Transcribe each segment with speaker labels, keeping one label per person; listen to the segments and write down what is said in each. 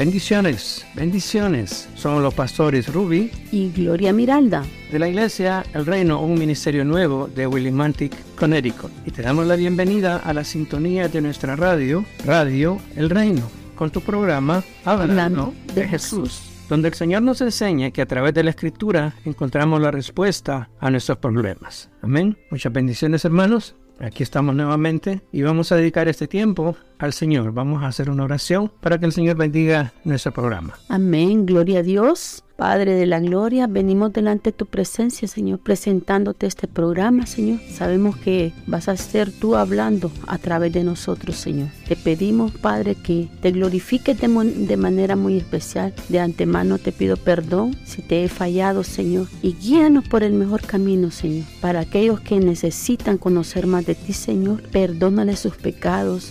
Speaker 1: Bendiciones, bendiciones. Somos los pastores Ruby
Speaker 2: y Gloria Miralda
Speaker 1: de la Iglesia El Reino, un ministerio nuevo de Willimantic, Connecticut. Y te damos la bienvenida a la sintonía de nuestra radio, Radio El Reino, con tu programa Hablando de Jesús donde el Señor nos enseña que a través de la Escritura encontramos la respuesta a nuestros problemas. Amén. Muchas bendiciones hermanos. Aquí estamos nuevamente y vamos a dedicar este tiempo al Señor. Vamos a hacer una oración para que el Señor bendiga nuestro programa.
Speaker 2: Amén, gloria a Dios. Padre de la gloria, venimos delante de tu presencia, Señor, presentándote este programa, Señor. Sabemos que vas a ser tú hablando a través de nosotros, Señor. Te pedimos, Padre, que te glorifiques de, manera muy especial. De antemano te pido perdón si te he fallado, Señor, y guíanos por el mejor camino, Señor. Para aquellos que necesitan conocer más de ti, Señor, perdónale sus pecados,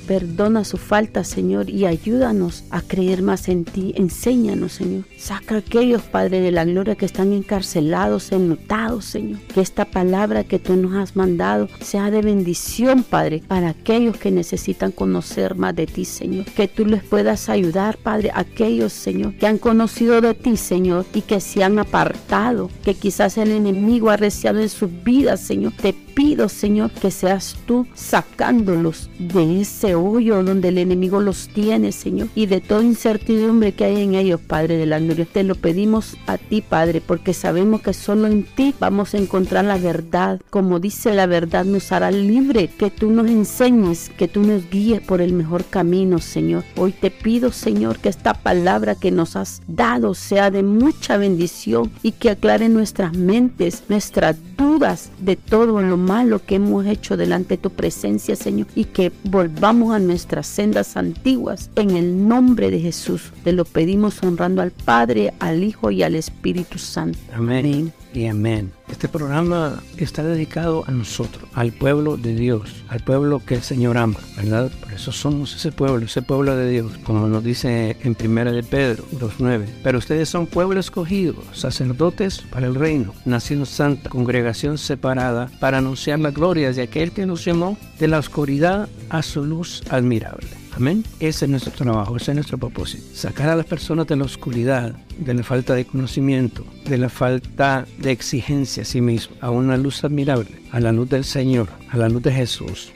Speaker 2: perdona su falta, Señor, y ayúdanos a creer más en ti. Enséñanos, Señor. Saca aquellos, Padre de la gloria, que están encarcelados, enlutados, Señor. Que esta palabra que tú nos has mandado sea de bendición, Padre, para aquellos que necesitan conocer más de ti, Señor. Que tú les puedas ayudar, Padre, aquellos, Señor, que han conocido de ti, Señor, y que se han apartado, que quizás el enemigo ha reciado en sus vidas, Señor. Te pido, Señor, que seas tú sacándolos de ese hoyo donde el enemigo los tiene, Señor, y de toda incertidumbre que hay en ellos, Padre de la gloria. Te lo pedimos a ti, Padre, porque sabemos que solo en ti vamos a encontrar la verdad. Como dice la verdad, nos hará libre, que tú nos enseñes, que tú nos guíes por el mejor camino, Señor. Hoy te pido, Señor, que esta palabra que nos has dado sea de mucha bendición y que aclare nuestras mentes, nuestras dudas de todo lo malo que hemos hecho delante de tu presencia, Señor, y que volvamos a nuestras sendas antiguas. En el nombre de Jesús te lo pedimos honrando al Padre, al Hijo y al Espíritu Santo.
Speaker 1: Amén y amén. Este programa está dedicado a nosotros, al pueblo de Dios, al pueblo que el Señor ama, ¿verdad? Por eso somos ese pueblo, ese pueblo de Dios, como nos dice en Primera de Pedro 2.9. Pero ustedes son pueblo escogido, sacerdotes para el reino, nación santa, congregación separada, para anunciar la gloria de aquel que nos llamó de la oscuridad a su luz admirable. Amén. Ese es nuestro trabajo, ese es nuestro propósito. Sacar a las personas de la oscuridad, de la falta de conocimiento, de la falta de exigencia a sí mismo, a una luz admirable, a la luz del Señor, a la luz de Jesús.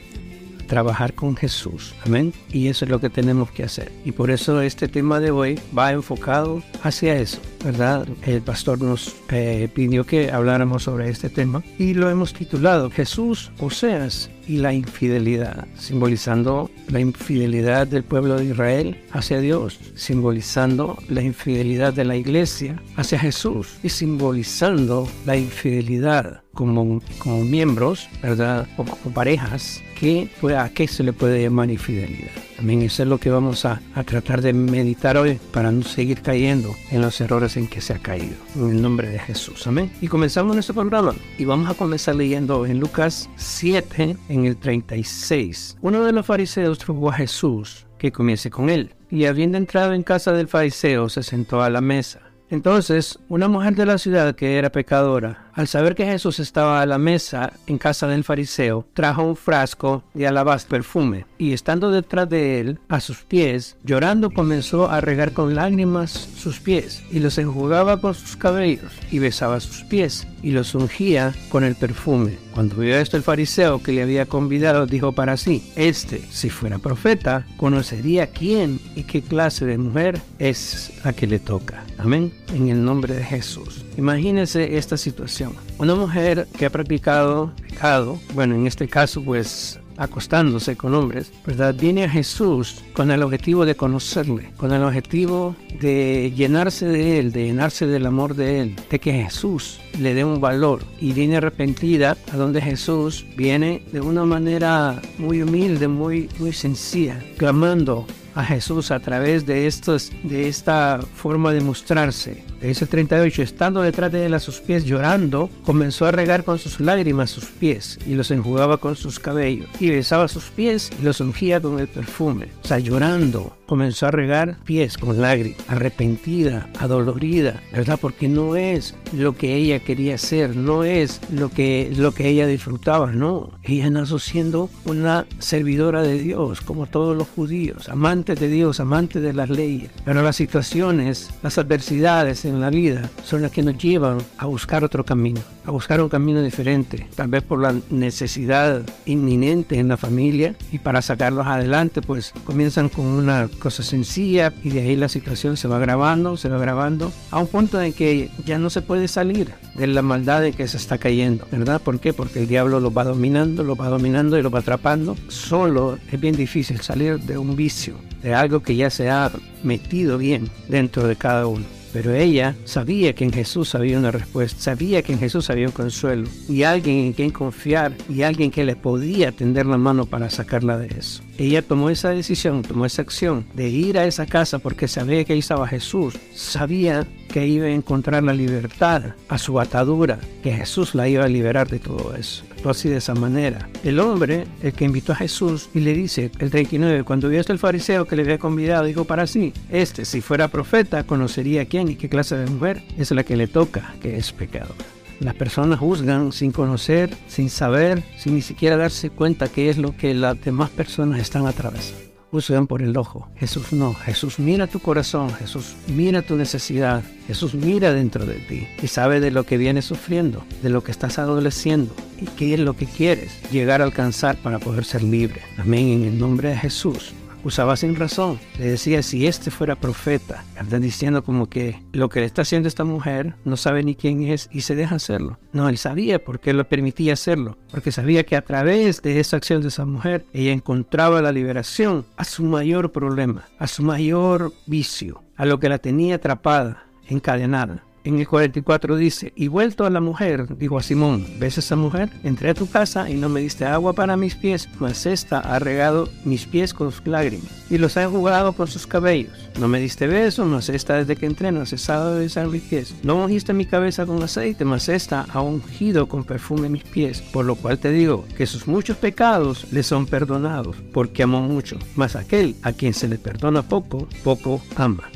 Speaker 1: Trabajar con Jesús. Amén. Y eso es lo que tenemos que hacer. Y por eso este tema de hoy va enfocado hacia eso, ¿verdad? El pastor nos eh, pidió que habláramos sobre este tema y lo hemos titulado Jesús, Oseas y la infidelidad, simbolizando la infidelidad del pueblo de Israel hacia Dios, simbolizando la infidelidad de la iglesia hacia Jesús y simbolizando la infidelidad como, como miembros, ¿verdad? O como parejas, que, ¿a qué se le puede llamar infidelidad? También eso es lo que vamos a, a, tratar de meditar hoy para no seguir cayendo en los errores en que se ha caído. En el nombre de Jesús. Amén. Y comenzamos nuestro programa. Y vamos a comenzar leyendo en Lucas 7, en el 36. Uno de los fariseos rogó a Jesús que comience con él. Y habiendo entrado en casa del fariseo, se sentó a la mesa. Entonces, una mujer de la ciudad que era pecadora, al saber que Jesús estaba a la mesa en casa del fariseo, trajo un frasco de alabastro perfume y estando detrás de él, a sus pies, llorando comenzó a regar con lágrimas sus pies y los enjugaba con sus cabellos y besaba sus pies y los ungía con el perfume. Cuando vio esto el fariseo que le había convidado, dijo para sí, este, si fuera profeta, conocería quién y qué clase de mujer es la que le toca. Amén. En el nombre de Jesús. Imagínese esta situación. Una mujer que ha practicado pecado, bueno, en este caso pues acostándose con hombres, ¿verdad? Viene a Jesús con el objetivo de conocerle, con el objetivo de llenarse de él, de llenarse del amor de él, de que Jesús le dé un valor y viene arrepentida a donde Jesús viene de una manera muy humilde, muy muy sencilla, clamando a Jesús a través de, estos, de esta forma de mostrarse. Ese 38, estando detrás de él a sus pies llorando, comenzó a regar con sus lágrimas sus pies y los enjugaba con sus cabellos y besaba sus pies y los ungía con el perfume. O sea, llorando, comenzó a regar pies con lágrimas, arrepentida, adolorida, ¿verdad? Porque no es lo que ella quería ser, no es lo que, lo que ella disfrutaba, no. Ella nació siendo una servidora de Dios, como todos los judíos, amantes de Dios, amantes de las leyes. Pero las situaciones, las adversidades en la vida son las que nos llevan a buscar otro camino, a buscar un camino diferente, tal vez por la necesidad inminente en la familia y para sacarlos adelante, pues comienzan con una cosa sencilla y de ahí la situación se va agravando, se va agravando, a un punto en que ya no se puede salir de la maldad de que se está cayendo, ¿verdad? ¿Por qué? Porque el diablo lo va dominando, lo va dominando y lo va atrapando. Solo es bien difícil salir de un vicio, de algo que ya se ha metido bien dentro de cada uno. Pero ella sabía que en Jesús había una respuesta, sabía que en Jesús había un consuelo y alguien en quien confiar y alguien que le podía tender la mano para sacarla de eso. Ella tomó esa decisión, tomó esa acción de ir a esa casa porque sabía que ahí estaba Jesús, sabía que iba a encontrar la libertad a su atadura, que Jesús la iba a liberar de todo eso así de esa manera. El hombre, el que invitó a Jesús y le dice, el 39, cuando vio el fariseo que le había convidado, dijo para sí, este si fuera profeta conocería quién y qué clase de mujer es la que le toca, que es pecado. Las personas juzgan sin conocer, sin saber, sin ni siquiera darse cuenta qué es lo que las demás personas están atravesando juzgan por el ojo. Jesús no. Jesús mira tu corazón. Jesús mira tu necesidad. Jesús mira dentro de ti y sabe de lo que vienes sufriendo, de lo que estás adoleciendo y qué es lo que quieres llegar a alcanzar para poder ser libre. Amén. En el nombre de Jesús usaba sin razón. Le decía, si este fuera profeta, están diciendo como que lo que le está haciendo esta mujer no sabe ni quién es y se deja hacerlo. No, él sabía por qué lo permitía hacerlo, porque sabía que a través de esa acción de esa mujer, ella encontraba la liberación a su mayor problema, a su mayor vicio, a lo que la tenía atrapada, encadenada en el 44 dice, y vuelto a la mujer, dijo a Simón, ¿ves a esa mujer? Entré a tu casa y no me diste agua para mis pies, mas esta ha regado mis pies con sus lágrimas y los ha enjugado con sus cabellos. No me diste beso, mas esta desde que entré no ha cesado de besar mis pies. No ungiste mi cabeza con aceite, mas esta ha ungido con perfume mis pies. Por lo cual te digo que sus muchos pecados le son perdonados, porque amó mucho. Mas aquel a quien se le perdona poco, poco ama.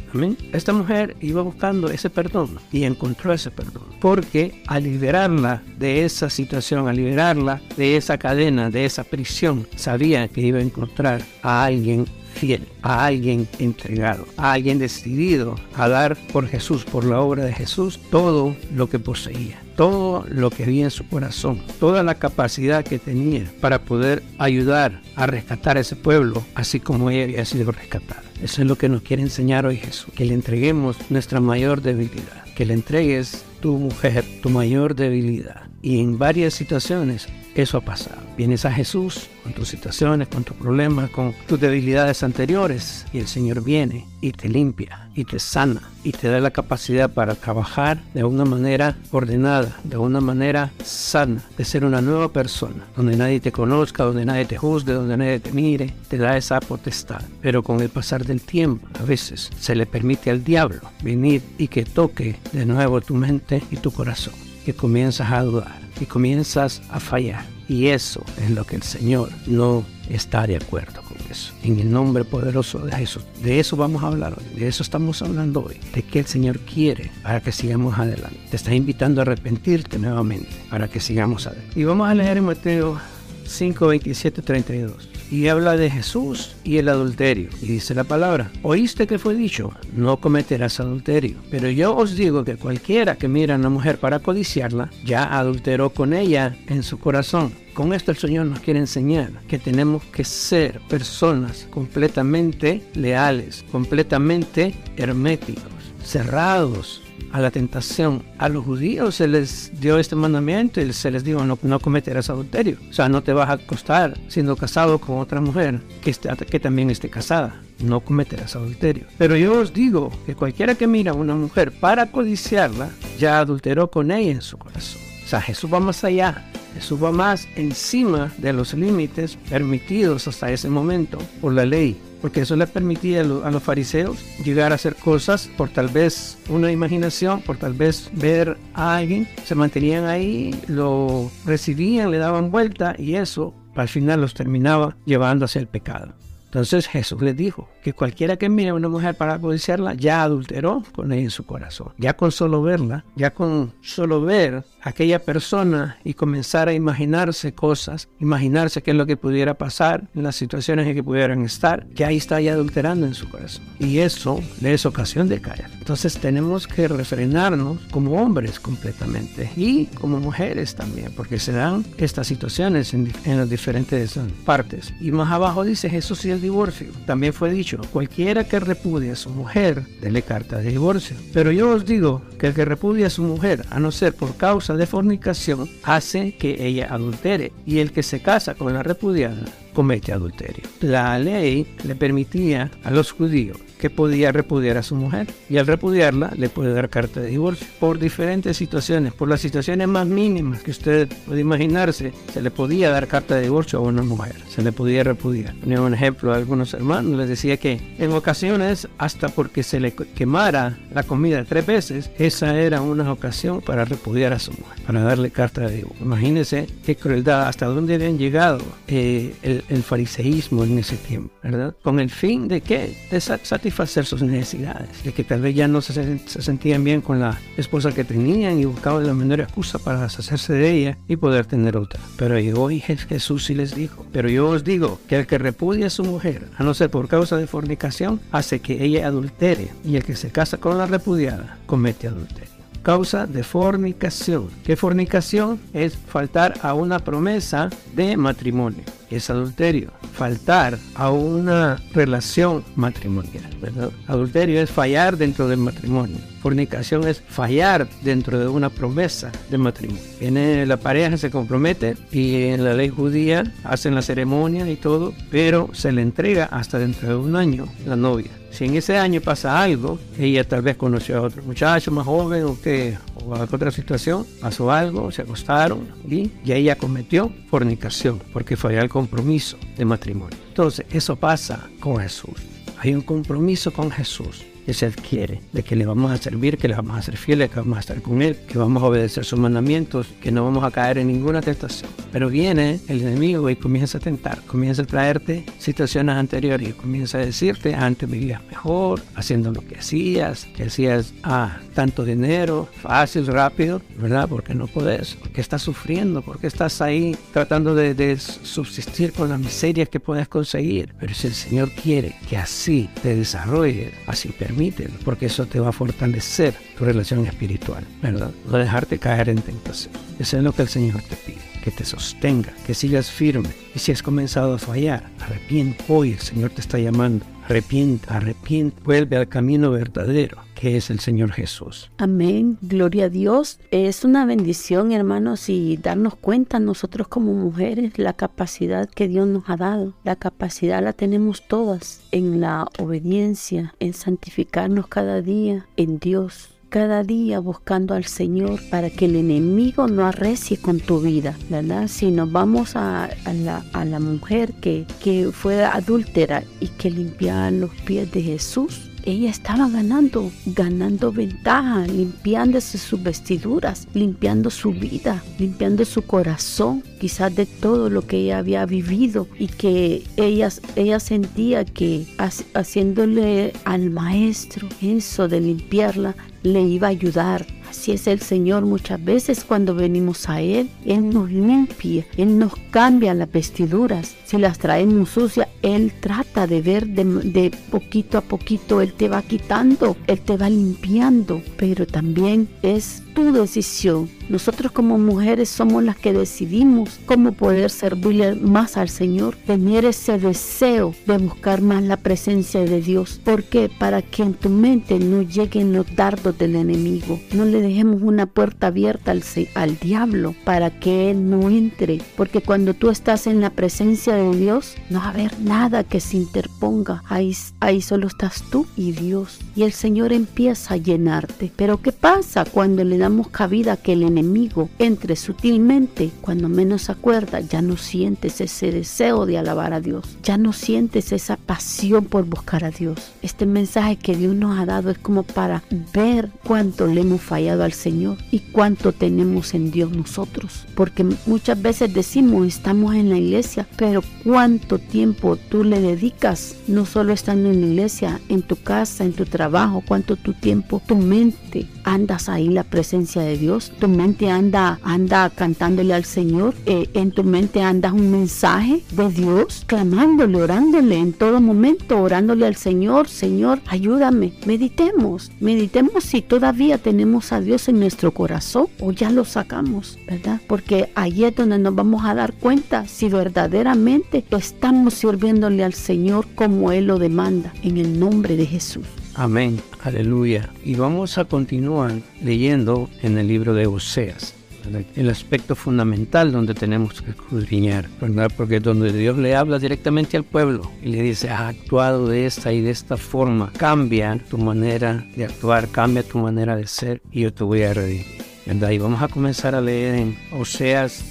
Speaker 1: Esta mujer iba buscando ese perdón y encontró ese perdón. Porque al liberarla de esa situación, al liberarla de esa cadena, de esa prisión, sabía que iba a encontrar a alguien fiel, a alguien entregado, a alguien decidido a dar por Jesús, por la obra de Jesús, todo lo que poseía, todo lo que había en su corazón, toda la capacidad que tenía para poder ayudar a rescatar a ese pueblo, así como ella había sido rescatada. Eso es lo que nos quiere enseñar hoy Jesús, que le entreguemos nuestra mayor debilidad, que le entregues tu mujer, tu mayor debilidad. Y en varias situaciones eso ha pasado. Vienes a Jesús con tus situaciones, con tus problemas, con tus debilidades anteriores y el Señor viene y te limpia y te sana y te da la capacidad para trabajar de una manera ordenada, de una manera sana, de ser una nueva persona, donde nadie te conozca, donde nadie te juzgue, donde nadie te mire, te da esa potestad. Pero con el pasar del tiempo, a veces se le permite al diablo venir y que toque de nuevo tu mente y tu corazón, que comienzas a dudar y comienzas a fallar. Y eso es lo que el Señor no está de acuerdo con eso. En el nombre poderoso de Jesús. De eso vamos a hablar hoy. De eso estamos hablando hoy. De que el Señor quiere para que sigamos adelante. Te está invitando a arrepentirte nuevamente para que sigamos adelante. Y vamos a leer en Mateo 5, 27, 32 y habla de Jesús y el adulterio. Y dice la palabra, oíste que fue dicho, no cometerás adulterio. Pero yo os digo que cualquiera que mira a una mujer para codiciarla, ya adulteró con ella en su corazón. Con esto el Señor nos quiere enseñar que tenemos que ser personas completamente leales, completamente herméticos, cerrados a la tentación. A los judíos se les dio este mandamiento y se les dijo no, no cometerás adulterio. O sea, no te vas a acostar siendo casado con otra mujer que, esté, que también esté casada. No cometerás adulterio. Pero yo os digo que cualquiera que mira a una mujer para codiciarla, ya adulteró con ella en su corazón. O sea, Jesús va más allá. Va más encima de los límites permitidos hasta ese momento por la ley porque eso les permitía a los fariseos llegar a hacer cosas por tal vez una imaginación, por tal vez ver a alguien, se mantenían ahí, lo recibían, le daban vuelta y eso al final los terminaba llevando hacia el pecado. Entonces Jesús les dijo cualquiera que mire a una mujer para codiciarla ya adulteró con ella en su corazón. Ya con solo verla, ya con solo ver aquella persona y comenzar a imaginarse cosas, imaginarse qué es lo que pudiera pasar en las situaciones en que pudieran estar, que ahí está ya adulterando en su corazón. Y eso le es ocasión de caer. Entonces tenemos que refrenarnos como hombres completamente y como mujeres también, porque se dan estas situaciones en, en las diferentes partes. Y más abajo dice Jesús y el divorcio. También fue dicho, cualquiera que repudie a su mujer, dele carta de divorcio. Pero yo os digo que el que repudie a su mujer, a no ser por causa de fornicación hace que ella adultere y el que se casa con la repudiada comete adulterio. La ley le permitía a los judíos que podía repudiar a su mujer y al repudiarla le puede dar carta de divorcio por diferentes situaciones, por las situaciones más mínimas que usted puede imaginarse, se le podía dar carta de divorcio a una mujer, se le podía repudiar. Ponía un ejemplo a algunos hermanos, les decía que en ocasiones hasta porque se le quemara la comida tres veces, esa era una ocasión para repudiar a su mujer, para darle carta de divorcio. Imagínense qué crueldad, hasta dónde habían llegado eh, el, el, fariseísmo en ese tiempo, ¿verdad? Con el fin de qué? De satisfacer satisfacer sus necesidades, de que tal vez ya no se, se, sentían bien con la esposa que tenían y buscaban la menor excusa para deshacerse de ella y poder tener otra. Pero llegó y Jesús y les dijo, pero yo os digo que el que repudia a su mujer, a no ser por causa de fornicación, hace que ella adultere, y el que se casa con la repudiada comete adulterio causa de fornicación. ¿Qué fornicación? Es faltar a una promesa de matrimonio. Es adulterio. Faltar a una relación matrimonial. Adulterio es fallar dentro del matrimonio. Fornicación es fallar dentro de una promesa de matrimonio. Viene la pareja, se compromete y en la ley judía hacen la ceremonia y todo, pero se le entrega hasta dentro de un año la novia. Si en ese año pasa algo, ella tal vez conoció a otro muchacho más joven o que o a otra situación, pasó algo, se acostaron y, ella cometió fornicación porque falló el compromiso de matrimonio. Entonces, eso pasa con Jesús. Hay un compromiso con Jesús que se adquiere, de que le vamos a servir, que le vamos a ser fieles, que vamos a estar con Él, que vamos a obedecer sus mandamientos, que no vamos a caer en ninguna tentación. Pero viene el enemigo y comienza a tentar, comienza a traerte situaciones anteriores y comienza a decirte, antes vivías mejor, haciendo lo que hacías, que hacías ah, tanto dinero, fácil, rápido, ¿verdad? Porque no puedes, porque estás sufriendo, porque estás ahí tratando de, de subsistir con las miserias que puedes conseguir. Pero si el Señor quiere que así te desarrolles, así permítelo, porque eso te va a fortalecer tu relación espiritual, ¿verdad? No dejarte caer en tentación. Eso es lo que el Señor te pide, que te sostenga, que sigas firme. Y si has comenzado a fallar, arrepiente. Hoy el Señor te está llamando. Arrepiente, arrepiente, vuelve al camino verdadero que es el Señor Jesús.
Speaker 2: Amén, gloria a Dios. Es una bendición, hermanos, y darnos cuenta nosotros como mujeres la capacidad que Dios nos ha dado. La capacidad la tenemos todas en la obediencia, en santificarnos cada día en Dios cada día buscando al Señor para que el enemigo no arrecie con tu vida, ¿verdad? Si nos vamos a, la, mujer que, que fue adúltera y que limpiaba los pies de Jesús, ella estaba ganando, ganando ventaja, limpiándose sus vestiduras, limpiando su vida, limpiando su corazón, quizás de todo lo que ella había vivido y que ella, ella sentía que haciéndole al maestro eso de limpiarla le iba a ayudar Así es el Señor muchas veces cuando venimos a Él. Él nos limpia, Él nos cambia las vestiduras. Si las traemos sucias, Él trata de ver de, de, poquito a poquito, Él te va quitando, Él te va limpiando. Pero también es tu decisión. Nosotros como mujeres somos las que decidimos cómo poder servirle más al Señor, tener ese deseo de buscar más la presencia de Dios. ¿Por qué? Para que en tu mente no lleguen los dardos del enemigo. No le dejemos una puerta abierta al, al diablo para que Él no entre. Porque cuando tú estás en la presencia de Dios, no va a haber nada que se interponga. Ahí, ahí solo estás tú y Dios. Y el Señor empieza a llenarte. Pero ¿qué pasa cuando le damos damos cabida a que el enemigo entre sutilmente, cuando menos acuerda, ya no sientes ese deseo de alabar a Dios, ya no sientes esa pasión por buscar a Dios. Este mensaje que Dios nos ha dado es como para ver cuánto le hemos fallado al Señor y cuánto tenemos en Dios nosotros. Porque muchas veces decimos, estamos en la iglesia, pero cuánto tiempo tú le dedicas, no solo estando en la iglesia, en tu casa, en tu trabajo, cuánto tu tiempo, tu mente andas ahí la presencia de Dios, tu mente anda, anda cantándole al Señor, eh, en tu mente andas un mensaje de Dios, clamándole, orándole en todo momento, orándole al Señor, Señor, ayúdame. Meditemos, meditemos si todavía tenemos a Dios en nuestro corazón o ya lo sacamos, ¿verdad? Porque ahí es donde nos vamos a dar cuenta si verdaderamente estamos sirviéndole al Señor como Él lo demanda, en el nombre de Jesús.
Speaker 1: Amén, aleluya. Y vamos a continuar leyendo en el libro de Oseas. El aspecto fundamental donde tenemos que escudriñar, ¿verdad? Porque donde Dios le habla directamente al pueblo y le dice, has actuado de esta y de esta forma, cambia tu manera de actuar, cambia tu manera de ser y yo te voy a redimir. ¿verdad? Y vamos a comenzar a leer en Oseas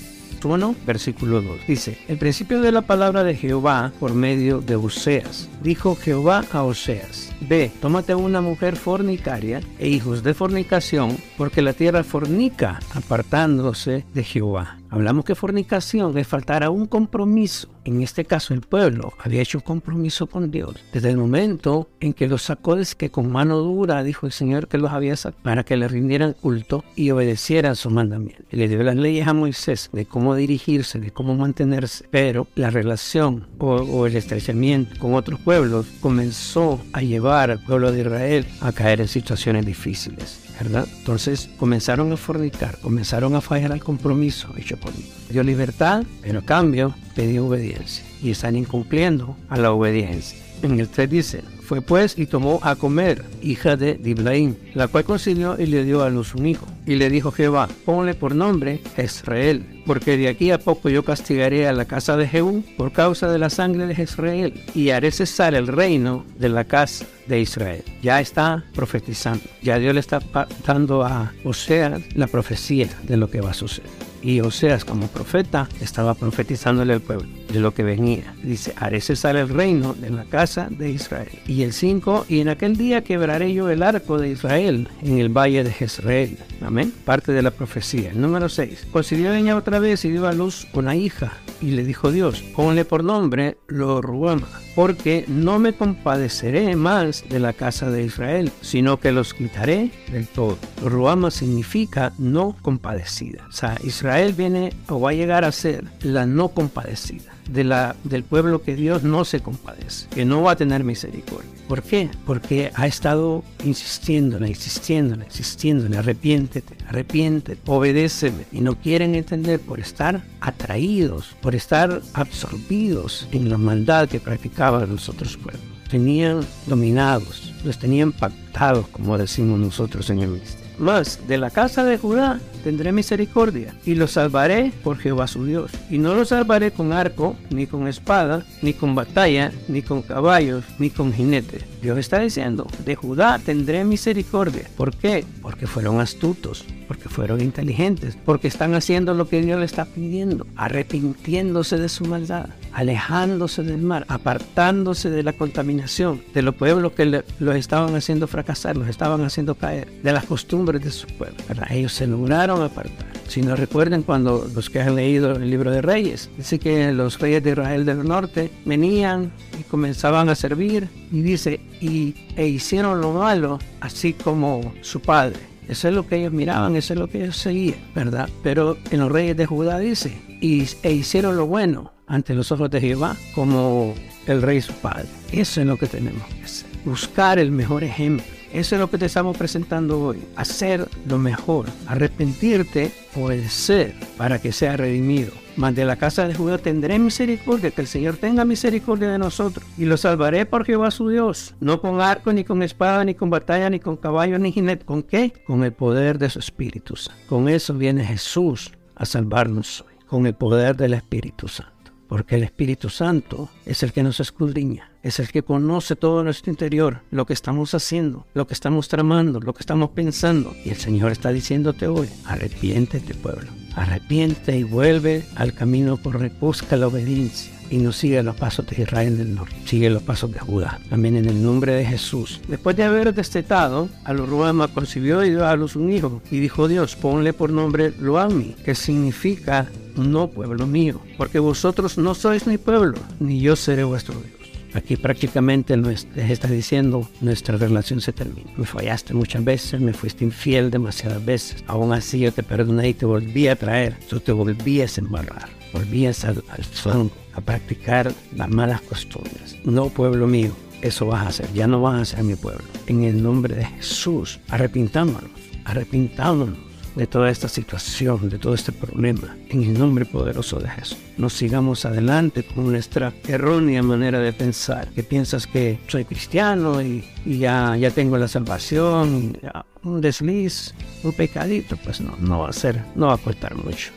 Speaker 1: 1, versículo 2. Dice, el principio de la palabra de Jehová por medio de Oseas. Dijo Jehová a Oseas, ve, tómate una mujer fornicaria e hijos de fornicación, porque la tierra fornica apartándose de Jehová. Hablamos que fornicación es faltar a un compromiso. En este caso el pueblo había hecho un compromiso con Dios. Desde el momento en que los sacó es que con mano dura dijo el Señor que los había sacado para que le rindieran culto y obedecieran su mandamiento. Y le dio las leyes a Moisés de cómo dirigirse, de cómo mantenerse. Pero la relación o, o el estrechamiento con otros pueblos comenzó a llevar al pueblo de Israel a caer en situaciones difíciles. ¿verdad? Entonces comenzaron a fornicar, comenzaron a fallar al compromiso hecho por mí. Dio libertad, pero a cambio pedí obediencia y están incumpliendo a la obediencia. En el 3 dice, fue pues y tomó a comer, hija de Diblaim, la cual concilió y le dio a luz un hijo. Y le dijo Jehová, ponle por nombre Israel, porque de aquí a poco yo castigaré a la casa de Jehú por causa de la sangre de Israel, y haré cesar el reino de la casa de Israel. Ya está profetizando, ya Dios le está dando a Oseas la profecía de lo que va a suceder. Y Oseas como profeta estaba profetizándole al pueblo de lo que venía. Dice, haré cesar el reino de la casa de Israel. Y el 5, y en aquel día quebraré yo el arco de Israel en el valle de Jezreel. Amén. Parte de la profecía. El número 6. Concibió ella otra vez y dio a luz una hija. Y le dijo Dios, ponle por nombre Lo Ruama, porque no me compadeceré más de la casa de Israel, sino que los quitaré del todo. Ruama significa no compadecida. O sea, Israel viene o va a llegar a ser la no compadecida de la, del pueblo que Dios no se compadece, que no va a tener misericordia. ¿Por qué? Porque ha estado insistiéndole, insistiéndole, insistiéndole, arrepiéntete, arrepiéntete, obedéceme. Y no quieren entender por estar atraídos, por estar absorbidos en la maldad que practicaban los otros pueblos. Tenían dominados, los tenían pactados, como decimos nosotros en el ministerio. Más de la casa de Judá tendré misericordia y los salvaré por Jehová su Dios. Y no los salvaré con arco, ni con espada, ni con batalla, ni con caballos, ni con jinete. Dios está diciendo, de Judá tendré misericordia. ¿Por qué? Porque fueron astutos, porque fueron inteligentes, porque están haciendo lo que Dios le está pidiendo, arrepintiéndose de su maldad, alejándose del mar, apartándose de la contaminación, de los pueblos que los estaban haciendo fracasar, los estaban haciendo caer, de las costumbres de su pueblo. Ellos se lograron apartar. Si no recuerden cuando los que han leído el libro de Reyes, dice que los reyes de Israel del norte venían y comenzaban a servir y dice, y, e hicieron lo malo así como su padre. Eso es lo que ellos miraban, eso es lo que ellos seguían, ¿verdad? Pero en los reyes de Judá dice, y, e hicieron lo bueno ante los ojos de Jehová como el rey su padre. Eso es lo que tenemos que hacer. Buscar el mejor ejemplo. Eso es lo que te estamos presentando hoy. Hacer lo mejor. Arrepentirte, obedecer para que sea redimido. Mas de la casa de Judá tendré misericordia, que el Señor tenga misericordia de nosotros. Y lo salvaré por Jehová su Dios. No con arco, ni con espada, ni con batalla, ni con caballo, ni jinete. ¿Con qué? Con el poder de su Espíritu Santo. Con eso viene Jesús a salvarnos hoy. Con el poder del Espíritu Santo porque el Espíritu Santo es el que nos escudriña, es el que conoce todo nuestro interior, lo que estamos haciendo, lo que estamos tramando, lo que estamos pensando. Y el Señor está diciéndote hoy, arrepiéntete pueblo, arrepiente y vuelve al camino correcto, busca la obediencia y no sigue los pasos de Israel del norte, sigue los pasos de Judá. También en el nombre de Jesús. Después de haber destetado, a los Ruama concibió y dio a luz un hijo. Y dijo Dios, ponle por nombre Loami, que significa no pueblo mío, porque vosotros no sois mi pueblo, ni yo seré vuestro Dios. Aquí prácticamente les está diciendo, nuestra relación se termina. Me fallaste muchas veces, me fuiste infiel demasiadas veces. Aún así yo te perdoné y te volví a traer. Tú te volvías a embarrar, volvías al, al a practicar las malas costumbres. No, pueblo mío, eso vas a hacer, ya no vas a ser mi pueblo. En el nombre de Jesús, arrepintámonos, arrepintámonos de toda esta situación, de todo este problema, en el nombre poderoso de Jesús. No sigamos adelante con nuestra errónea manera de pensar, que piensas que soy cristiano y, ya, ya tengo la salvación, un desliz, un pecadito, pues no, no va a ser, no va a costar mucho.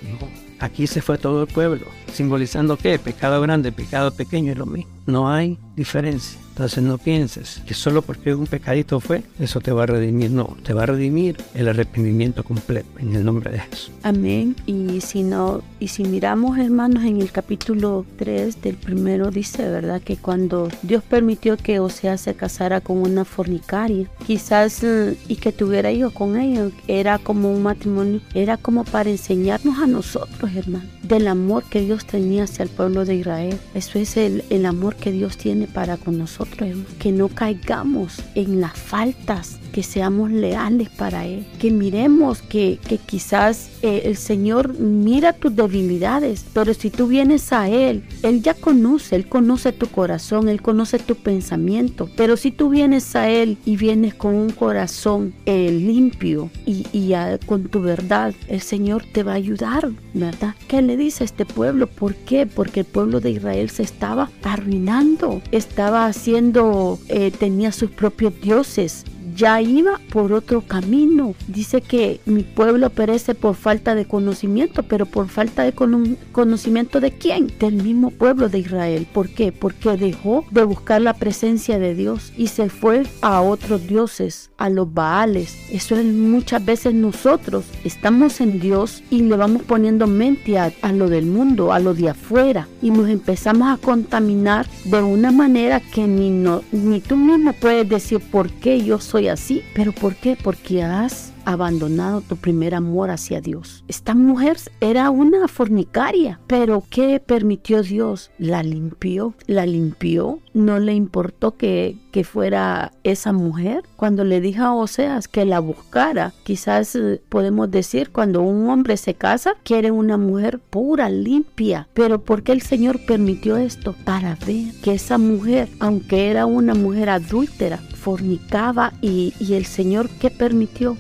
Speaker 1: Aquí se fue todo el pueblo, simbolizando que pecado grande, pecado pequeño es lo mismo. No hay diferencia. Entonces no pienses que solo porque un pecadito fue, eso te va a redimir. No, te va a redimir el arrepentimiento completo en el nombre de Jesús.
Speaker 2: Amén. Y si no, y si miramos, hermanos, en el capítulo 3 del primero dice, ¿verdad? Que cuando Dios permitió que Osea se casara con una fornicaria, quizás y que tuviera hijos con ella, era como un matrimonio, era como para enseñarnos a nosotros, hermanos, del amor que Dios tenía hacia el pueblo de Israel. Eso es el, el amor que Dios tiene para con nosotros que no caigamos en las faltas, que seamos leales para Él, que miremos que, que quizás eh, el Señor mira tus debilidades, pero si tú vienes a Él, Él ya conoce, Él conoce tu corazón, Él conoce tu pensamiento, pero si tú vienes a Él y vienes con un corazón eh, limpio y, y con tu verdad, el Señor te va a ayudar, ¿verdad? ¿Qué le dice a este pueblo? ¿Por qué? Porque el pueblo de Israel se estaba arruinando, estaba haciendo, eh, tenía sus propios dioses, ya iba por otro camino. Dice que mi pueblo perece por falta de conocimiento, pero por falta de conocimiento de quién? Del mismo pueblo de Israel. ¿Por qué? Porque dejó de buscar la presencia de Dios y se fue a otros dioses, a los Baales. Eso es muchas veces nosotros estamos en Dios y le vamos poniendo mente a, lo del mundo, a lo de afuera y nos empezamos a contaminar de una manera que ni, no, ni tú mismo puedes decir por qué yo soy así. ¿Pero por qué? Porque has abandonado tu primer amor hacia Dios. Esta mujer era una fornicaria, pero ¿qué permitió Dios? La limpió, la limpió. No le importó que, que fuera esa mujer. Cuando le dijo a Oseas que la buscara, quizás eh, podemos decir cuando un hombre se casa, quiere una mujer pura, limpia. Pero ¿por qué el Señor permitió esto? Para ver que esa mujer, aunque era una mujer adúltera, fornicaba y, y el Señor que permitió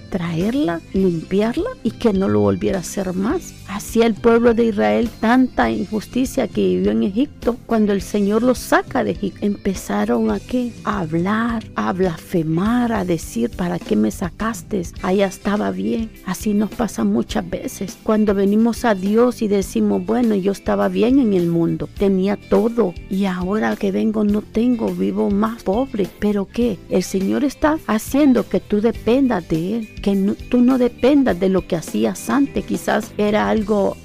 Speaker 2: limpiarla y que no lo volviera a hacer más. Hacía el pueblo de Israel tanta injusticia que vivió en Egipto. Cuando el Señor los saca de Egipto, empezaron a qué? A hablar, a blasfemar, a decir, ¿para qué me sacaste? Allá estaba bien. Así nos pasa muchas veces. Cuando venimos a Dios y decimos, bueno, yo estaba bien en el mundo, tenía todo y ahora que vengo no tengo, vivo más pobre. ¿Pero qué? El Señor está haciendo que tú dependas de Él, que tú no dependas de lo que hacías antes. Quizás era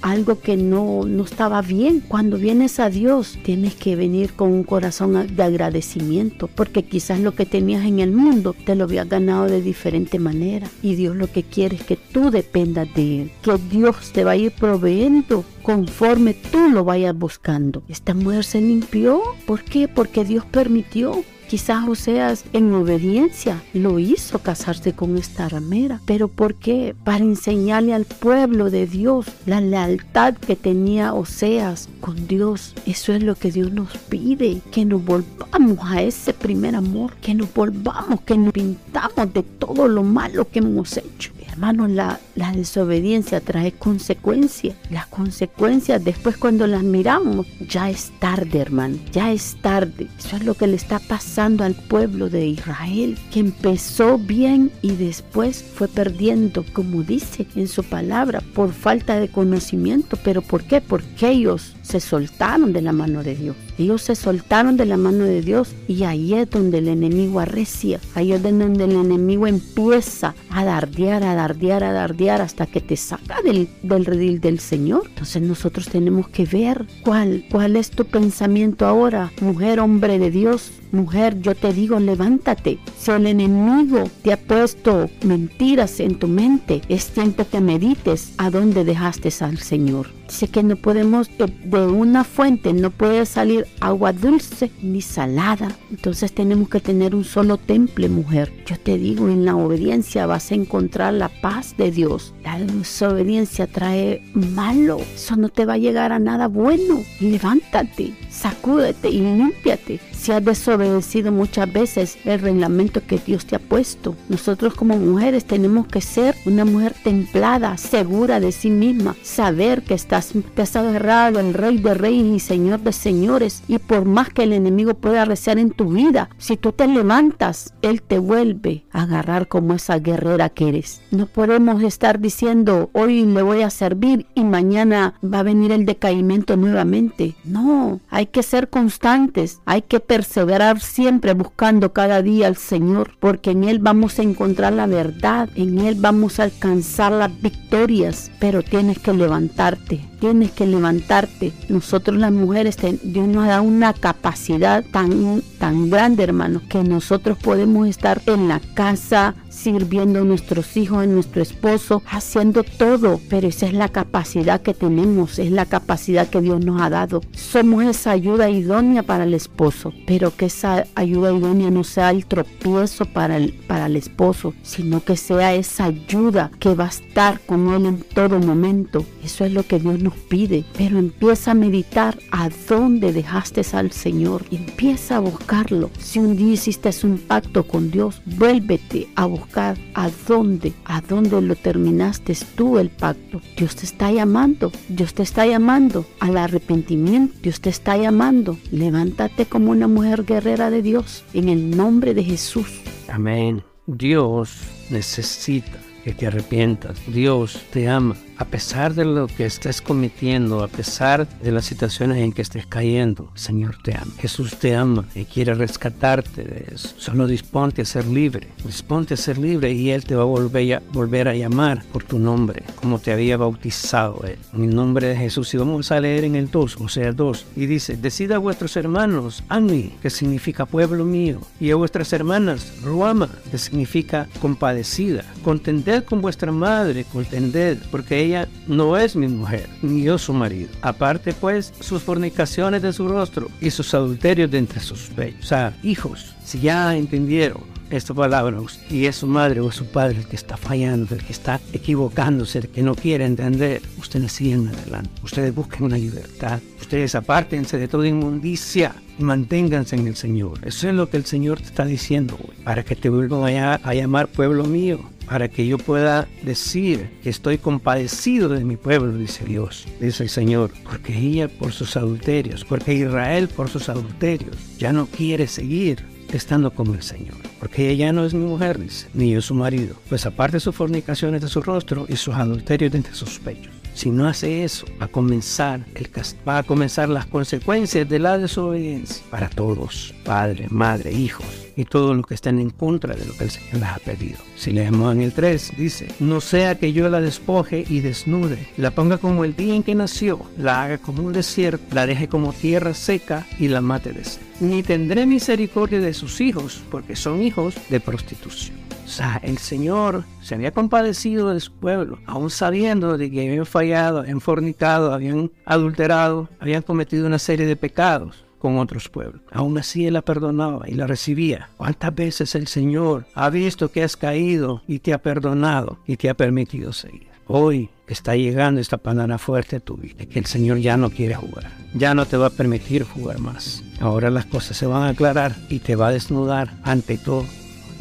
Speaker 2: algo, que no, no estaba bien. Cuando vienes a Dios, tienes que venir con un corazón de agradecimiento, porque quizás lo que tenías en el mundo te lo habías ganado de diferente manera. Y Dios lo que quiere es que tú dependas de Él, que Dios te va a ir proveyendo conforme tú lo vayas buscando. Esta mujer se limpió. ¿Por qué? Porque Dios permitió Quizás Oseas en obediencia lo hizo casarse con esta ramera. ¿Pero por qué? Para enseñarle al pueblo de Dios la lealtad que tenía Oseas con Dios. Eso es lo que Dios nos pide, que nos volvamos a ese primer amor, que nos volvamos, que nos pintamos de todo lo malo que hemos hecho Hermano, la, la desobediencia trae consecuencias. Las consecuencias después cuando las miramos, ya es tarde, hermano, ya es tarde. Eso es lo que le está pasando al pueblo de Israel, que empezó bien y después fue perdiendo, como dice en su palabra, por falta de conocimiento. ¿Pero por qué? Porque ellos se soltaron de la mano de Dios. Ellos se soltaron de la mano de Dios y ahí es donde el enemigo arrecia. Ahí es donde el enemigo empieza a dardear, a dardear, a dardear hasta que te saca del, del redil del Señor. Entonces nosotros tenemos que ver cuál, cuál es tu pensamiento ahora, mujer, hombre de Dios. Mujer, yo te digo, levántate. Si el enemigo te ha puesto mentiras en tu mente, es tiempo que medites a dónde dejaste al Señor. Dice que no podemos, de una fuente no puede salir agua dulce ni salada. Entonces tenemos que tener un solo temple, mujer. Yo te digo, en la obediencia vas a encontrar la paz de Dios. La desobediencia trae malo. Eso no te va a llegar a nada bueno. Levántate, sacúdete y límpiate. Si has desobedecido muchas veces el reglamento que Dios te ha puesto, nosotros como mujeres tenemos que ser una mujer templada, segura de sí misma, saber que está te has agarrado al Rey de Reyes y Señor de Señores. Y por más que el enemigo pueda reciar en tu vida, si tú te levantas, Él te vuelve a agarrar como esa guerrera que eres. No podemos estar diciendo, hoy le voy a servir y mañana va a venir el decaimiento nuevamente. No, hay que ser constantes, hay que perseverar siempre buscando cada día al Señor, porque en Él vamos a encontrar la verdad, en Él vamos a alcanzar las victorias, pero tienes que levantarte tienes que levantarte. Nosotros las mujeres, Dios nos ha dado una capacidad tan, tan grande, hermanos, que nosotros podemos estar en la casa sirviendo a nuestros hijos, a nuestro esposo, haciendo todo. Pero esa es la capacidad que tenemos, es la capacidad que Dios nos ha dado. Somos esa ayuda idónea para el esposo, pero que esa ayuda idónea no sea el tropiezo para el, para el esposo, sino que sea esa ayuda que va a estar con él en todo momento. Eso es lo que Dios nos pide. Pero empieza a meditar a dónde dejaste al Señor. Empieza a buscarlo. Si un día hiciste un pacto con Dios, vuélvete a buscar a dónde, a dónde lo terminaste tú el pacto. Dios te está llamando, Dios te está llamando al arrepentimiento, Dios te está llamando. Levántate como una mujer guerrera de Dios en el nombre de Jesús.
Speaker 1: Amén. Dios necesita que te arrepientas. Dios te ama a pesar de lo que estés cometiendo, a pesar de las situaciones en que estés cayendo, el Señor te ama. Jesús te ama y quiere rescatarte de eso. Solo disponte a ser libre. Disponte a ser libre y Él te va a volver a, volver a llamar por tu nombre, como te había bautizado Él. En el nombre de Jesús. Y vamos a leer en el 2, o sea, 2. Y dice, decida a vuestros hermanos, Ani, que significa pueblo mío, y a vuestras hermanas, Ruama, que significa compadecida. Contended con vuestra madre, contended, porque ella no es mi mujer, ni yo su marido. Aparte pues sus fornicaciones de su rostro y sus adulterios de entre sus pechos. O hijos, si ya entendieron esta palabra y es su madre o su padre el que está fallando, el que está equivocándose, el que no quiere entender, ustedes siguen adelante, ustedes busquen una libertad, ustedes apártense de toda inmundicia y manténganse en el Señor. Eso es lo que el Señor te está diciendo para que te vuelvan a llamar pueblo mío. Para que yo pueda decir que estoy compadecido de mi pueblo, dice Dios, dice el Señor, porque ella por sus adulterios, porque Israel por sus adulterios ya no quiere seguir estando como el Señor, porque ella no es mi mujer, ni yo su marido, pues aparte sus fornicaciones de su rostro y sus adulterios de entre sus pechos. Si no hace eso, va a comenzar el va a comenzar las consecuencias de la desobediencia para todos, padre, madre, hijos y todos los que estén en contra de lo que el Señor les ha pedido. Si leemos en el 3, dice, no sea que yo la despoje y desnude, la ponga como el día en que nació, la haga como un desierto, la deje como tierra seca y la mate de sed. Ni tendré misericordia de sus hijos, porque son hijos de prostitución. O sea, el Señor se había compadecido de su pueblo, aún sabiendo de que habían fallado, habían fornicado, habían adulterado, habían cometido una serie de pecados con otros pueblos. Aún así Él la perdonaba y la recibía. ¿Cuántas veces el Señor ha visto que has caído y te ha perdonado y te ha permitido seguir? Hoy está llegando esta palabra fuerte a tu vida, que el Señor ya no quiere jugar, ya no te va a permitir jugar más. Ahora las cosas se van a aclarar y te va a desnudar ante todo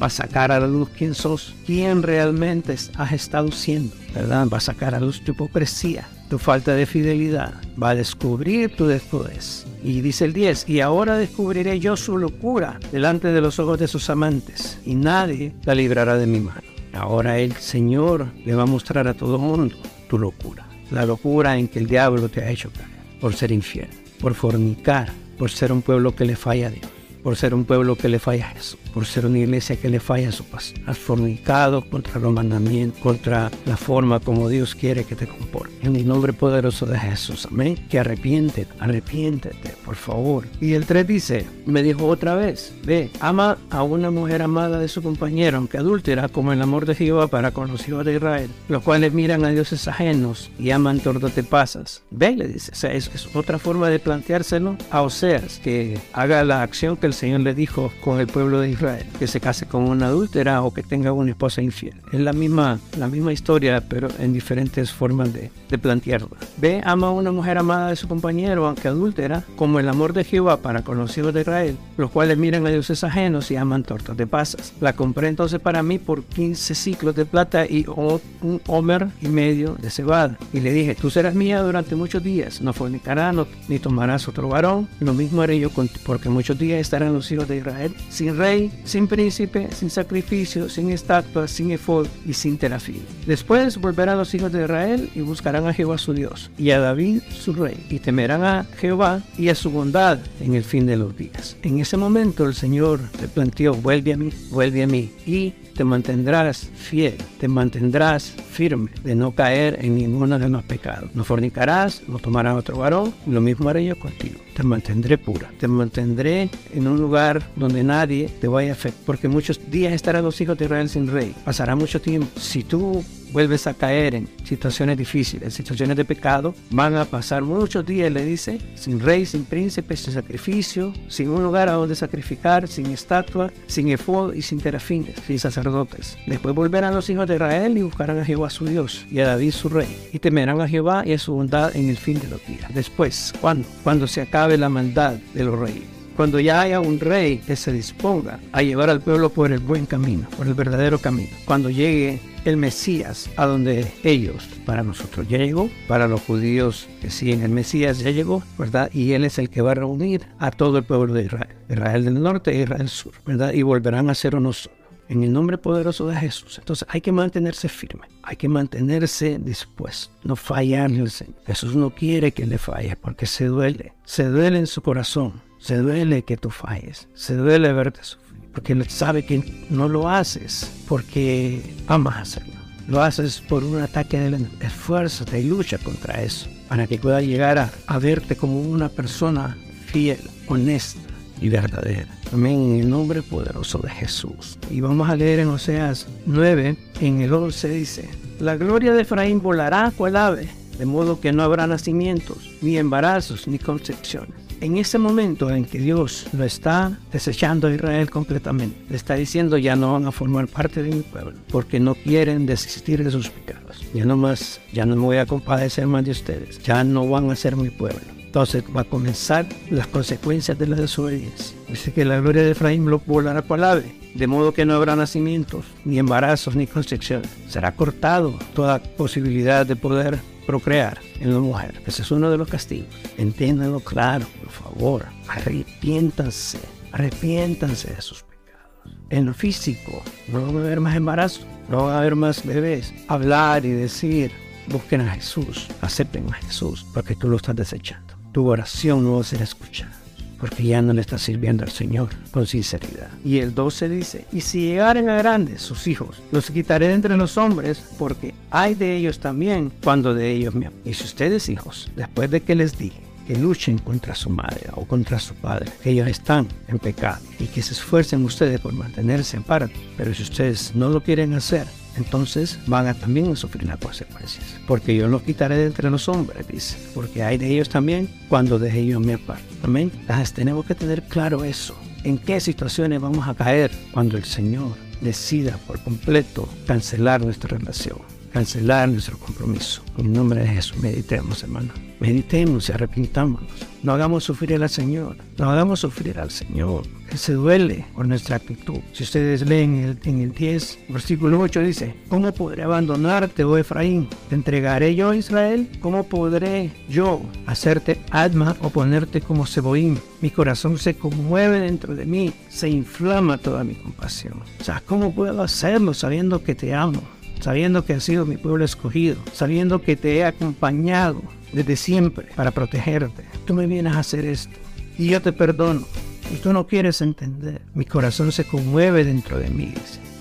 Speaker 1: va a sacar a la luz quién sos, quién realmente has estado siendo, ¿verdad? Va a sacar a luz tu hipocresía, tu falta de fidelidad, va a descubrir tu desnudez. Y dice el 10, y ahora descubriré yo su locura delante de los ojos de sus amantes, y nadie la librará de mi mano. Ahora el Señor le va a mostrar a todo mundo tu locura, la locura en que el diablo te ha hecho caer por ser infiel, por fornicar, por ser un pueblo que le falla a Dios por ser un pueblo que le falla a Jesús, por ser una iglesia que le falla a su paz. Has fornicado contra los mandamientos, contra la forma como Dios quiere que te comporte. En el nombre poderoso de Jesús, amén. Que arrepiéntete, arrepiéntete, por favor. Y el 3 dice, me dijo otra vez, ve, ama a una mujer amada de su compañero, aunque adúltera, como el amor de Jehová para con los hijos de Israel, los cuales miran a dioses ajenos y aman tordo te pasas. Ve, le dice, o sea, es, es otra forma de planteárselo a Oseas, que haga la acción que el Señor le dijo con el pueblo de Israel, que se case con una adúltera o que tenga una esposa infiel. Es la misma, la misma historia, pero en diferentes formas de, de plantearla. Ve, ama a una mujer amada de su compañero, aunque adúltera, como el amor de Jehová para con los hijos de Israel, los cuales miran a dioses ajenos y aman tortas de pasas. La compré entonces para mí por 15 ciclos de plata y un homer y medio de cebada. Y le dije, tú serás mía durante muchos días, no fornicarás ni tomarás otro varón. Lo mismo haré yo contigo, porque muchos días estarán los hijos de Israel, sin rey, sin príncipe, sin sacrificio, sin estatua, sin efod y sin terafín. Después volverán los hijos de Israel y buscarán a Jehová su Dios y a David su rey y temerán a Jehová y a su bondad en el fin de los días. En ese momento el Señor le planteó, vuelve a mí, vuelve a mí y te mantendrás fiel, te mantendrás firme de no caer en ninguno de los pecados. No fornicarás, no tomarás otro varón, lo mismo haré yo contigo. Te mantendré pura, te mantendré en un lugar donde nadie te vaya a afectar, porque muchos días estarán los hijos de Israel sin rey. Pasará mucho tiempo. Si tú vuelves a caer en situaciones difíciles, situaciones de pecado, van a pasar muchos días, le dice, sin rey, sin príncipe, sin sacrificio, sin un lugar a donde sacrificar, sin estatua, sin efod y sin terafines, sin sacerdotes. Después volverán los hijos de Israel y buscarán a Jehová su Dios y a David su rey, y temerán a Jehová y a su bondad en el fin de los días. Después, ¿cuándo? Cuando se acabe la maldad de los reyes cuando ya haya un rey que se disponga a llevar al pueblo por el buen camino, por el verdadero camino, cuando llegue el Mesías a donde ellos, para nosotros ya llegó, para los judíos que siguen el Mesías ya llegó, ¿verdad? Y Él es el que va a reunir a todo el pueblo de Israel, Israel del norte e Israel del sur, ¿verdad? Y volverán a ser uno solo. En el nombre poderoso de Jesús. Entonces hay que mantenerse firme, hay que mantenerse dispuesto, no fallarle al Señor. Jesús no quiere que le falle porque se duele, se duele en su corazón, se duele que tú falles, se duele verte sufrir porque Él sabe que no lo haces porque amas hacerlo. Lo haces por un ataque del esfuerzo, y lucha contra eso, para que pueda llegar a verte como una persona fiel, honesta y verdadera. Amén, en el nombre poderoso de Jesús. Y vamos a leer en Oseas 9, en el 11 dice, la gloria de Efraín volará cual ave, de modo que no habrá nacimientos, ni embarazos, ni concepciones en ese momento en que Dios lo está desechando a Israel completamente, le está diciendo ya no van a formar parte de mi pueblo, porque no quieren desistir de sus pecados. Ya no más, ya no me voy a compadecer más de ustedes, ya no van a ser mi pueblo. Entonces va a comenzar las consecuencias de la desobediencia. Dice que la gloria de Efraín lo volará por ave, de modo que no habrá nacimientos, ni embarazos, ni concepciones. Será cortado toda posibilidad de poder procrear en la mujer. Ese es uno de los castigos. Entiéndanlo claro, por favor. Arrepiéntanse, arrepiéntanse de sus pecados. En lo físico, no va a haber más embarazo, no va a haber más bebés. Hablar y decir, busquen a Jesús, acepten a Jesús, porque tú lo estás desechando. Tu oración no va a ser escuchada porque ya no le está sirviendo al Señor con sinceridad. Y el 12 dice, y si llegaren a grandes sus hijos, los quitaré de entre los hombres, porque hay de ellos también cuando de ellos me Y si ustedes hijos, después de que les dije, que luchen contra su madre o contra su padre, que ellos están en pecado y que se esfuercen ustedes por mantenerse en parte. Pero si ustedes no lo quieren hacer, entonces van a también sufrir las consecuencias. Porque yo los quitaré de entre los hombres, dice. Porque hay de ellos también cuando de ellos me aparto. Amén. Tenemos que tener claro eso. En qué situaciones vamos a caer cuando el Señor decida por completo cancelar nuestra relación, cancelar nuestro compromiso. En nombre de Jesús, meditemos, hermano. Meditemos y arrepintámonos. No hagamos sufrir al Señor. No hagamos sufrir al Señor. Él se duele por nuestra actitud. Si ustedes leen en el, en el 10, versículo 8 dice, ¿cómo podré abandonarte, oh Efraín? ¿Te entregaré yo Israel? ¿Cómo podré yo hacerte Adma o ponerte como Seboín? Mi corazón se conmueve dentro de mí, se inflama toda mi compasión. O sea, ¿cómo puedo hacerlo sabiendo que te amo? Sabiendo que has sido mi pueblo escogido, sabiendo que te he acompañado desde siempre para protegerte. Tú me vienes a hacer esto. y yo te perdono. Y tú no quieres entender. Mi corazón se conmueve dentro de mí,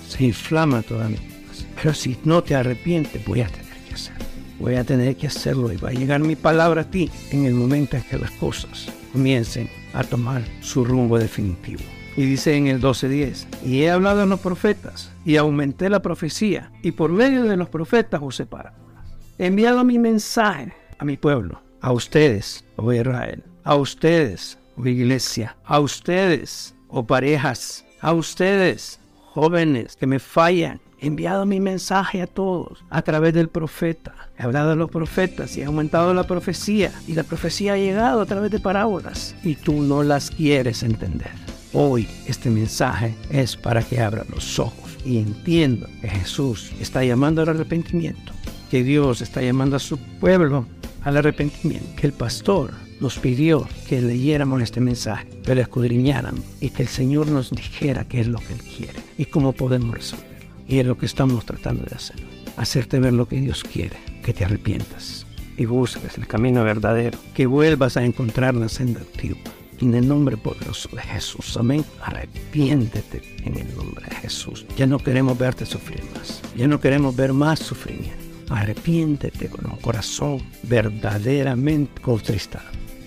Speaker 1: se inflama toda mi Pero si no te arrepientes, voy a tener que hacerlo. Voy a tener que hacerlo y va a llegar mi palabra a ti en el momento en que las cosas comiencen a tomar su rumbo definitivo. Y dice en el 12.10, y he hablado a los profetas, y aumenté la profecía, y por medio de los profetas os separo. He enviado mi mensaje a mi pueblo, a ustedes, oh Israel, a ustedes, oh iglesia, a ustedes, oh parejas, a ustedes, jóvenes que me fallan. He enviado mi mensaje a todos a través del profeta. He hablado a los profetas y he aumentado la profecía. Y la profecía ha llegado a través de parábolas. Y tú no las quieres entender. Hoy este mensaje es para que abran los ojos y entiendan que Jesús está llamando al arrepentimiento, que Dios está llamando a su pueblo al arrepentimiento, que el pastor nos pidió que leyéramos este mensaje, que lo escudriñáramos y que el Señor nos dijera qué es lo que Él quiere y cómo podemos resolverlo. Y es lo que estamos tratando de hacer, hacerte ver lo que Dios quiere, que te arrepientas y busques el camino verdadero, que vuelvas a encontrar la senda antigua en el nombre poderoso de Jesús. Amén. Arrepiéntete en el nombre de Jesús. Ya no queremos verte sufrir más. Ya no queremos ver más sufrimiento. Arrepiéntete con un corazón verdaderamente contristado